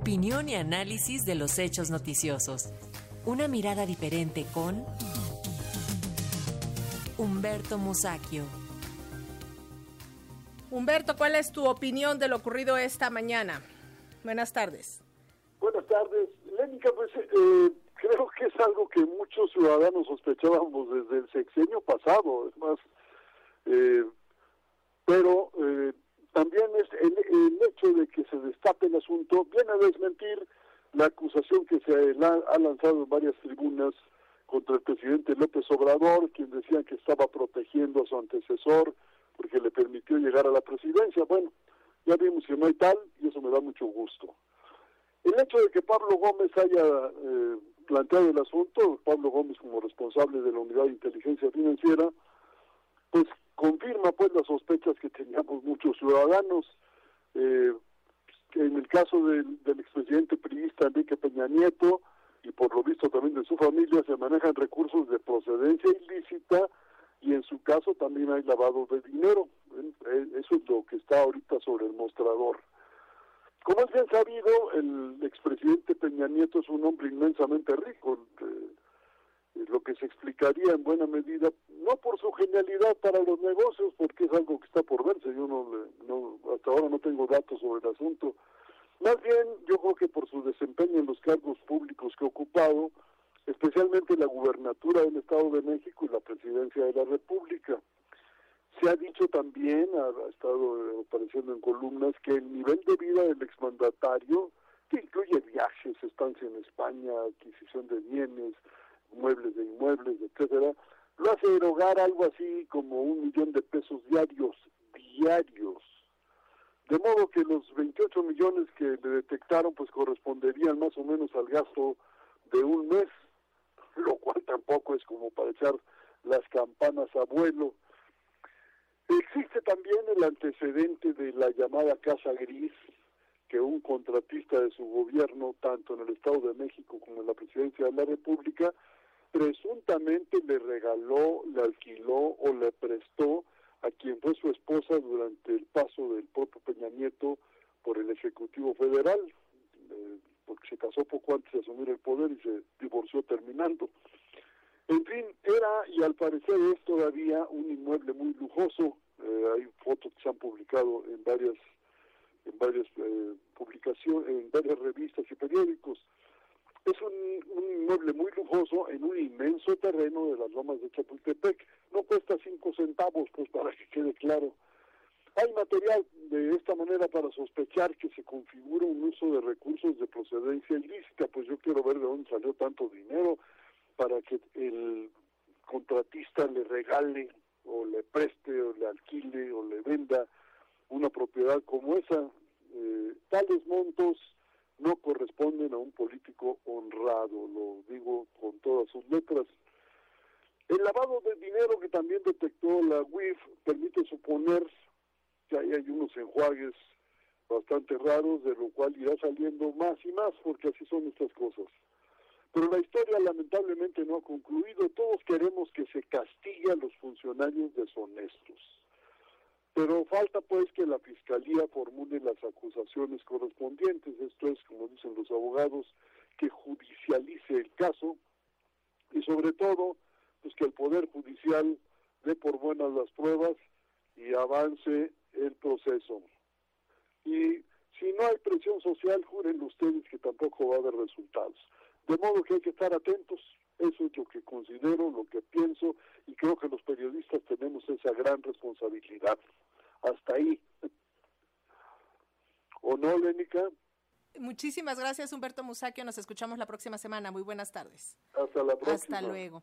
Opinión y análisis de los hechos noticiosos. Una mirada diferente con Humberto Musacchio. Humberto, ¿cuál es tu opinión de lo ocurrido esta mañana? Buenas tardes. Buenas tardes. Lénica, pues eh, creo que es algo que muchos ciudadanos sospechábamos desde el sexenio pasado, es más, eh, pero también es el, hecho de que se destape el asunto viene a desmentir la acusación que se ha lanzado en varias tribunas contra el presidente López Obrador, quien decía que estaba protegiendo a su antecesor porque le permitió llegar a la presidencia. Bueno, ya vimos que no hay tal y eso me da mucho gusto. El hecho de que Pablo Gómez haya eh, planteado el asunto, Pablo Gómez como responsable de la Unidad de Inteligencia Financiera, pues confirma pues las sospechas que teníamos muchos ciudadanos. Eh, en el caso del, del expresidente priista Enrique Peña Nieto y por lo visto también de su familia se manejan recursos de procedencia ilícita y en su caso también hay lavado de dinero. Eso es lo que está ahorita sobre el mostrador. Como es bien sabido, el expresidente Peña Nieto es un hombre inmensamente rico, eh, lo que se explicaría en buena medida, no por su genialidad para los negocios, porque es algo que está por verse, yo no, no hasta ahora no tengo datos sobre el asunto, más bien yo creo que por su desempeño en los cargos públicos que ha ocupado, especialmente la gubernatura del Estado de México y la presidencia de la República. Se ha dicho también, ha, estado apareciendo en columnas, que el nivel de vida del exmandatario, que incluye viajes, estancia en España, adquisición de bienes, muebles de inmuebles, etcétera, lo hace erogar algo así como un millón de pesos diarios, diarios. De modo que los 28 millones que le detectaron pues corresponderían más o menos al gasto de un mes, lo cual tampoco es como para echar las campanas a vuelo. Existe también el antecedente de la llamada Casa Gris, que un contratista de su gobierno, tanto en el Estado de México como en la Presidencia de la República, presuntamente le regaló, le alquiló o le prestó a quien fue su esposa durante el paso del propio Peña Nieto por el Ejecutivo Federal, eh, porque se casó poco antes de asumir el poder y se divorció terminando. En fin, era y al parecer es todavía un inmueble muy lujoso. Eh, hay fotos que se han publicado en varias en varias eh, publicaciones, en varias revistas y periódicos. Es un, inmueble muy lujoso en un inmenso terreno de las lomas de Chapultepec. No cuesta cinco centavos, pues para que quede claro. Hay material de esta manera para sospechar que se configura un uso de recursos de procedencia ilícita, pues yo quiero ver de dónde salió tanto dinero para que el contratista le regale o le preste o le alquile o le venda una propiedad como esa. Eh, tales montos no corresponden a un político honrado, lo digo con todas sus letras. El lavado de dinero que también detectó la UIF permite suponer que hay, hay unos enjuagues bastante raros, de lo cual irá saliendo más y más, porque así son estas cosas. Pero la historia lamentablemente no ha concluido. Todos queremos que se castigue a los funcionarios deshonestos. Pero falta pues que la Fiscalía formule las acusaciones correspondientes. Esto es, como dicen los abogados, que judicialice el caso y sobre todo, pues que el Poder Judicial dé por buenas las pruebas y avance el proceso. Y si no hay presión social, juren ustedes que tampoco va a haber resultados. De modo que hay que estar atentos, eso es lo que considero, lo que pienso, y creo que los periodistas tenemos esa gran responsabilidad. Hasta ahí. ¿O no, Lénica? Muchísimas gracias, Humberto Musaquio. Nos escuchamos la próxima semana. Muy buenas tardes. Hasta la próxima. Hasta luego.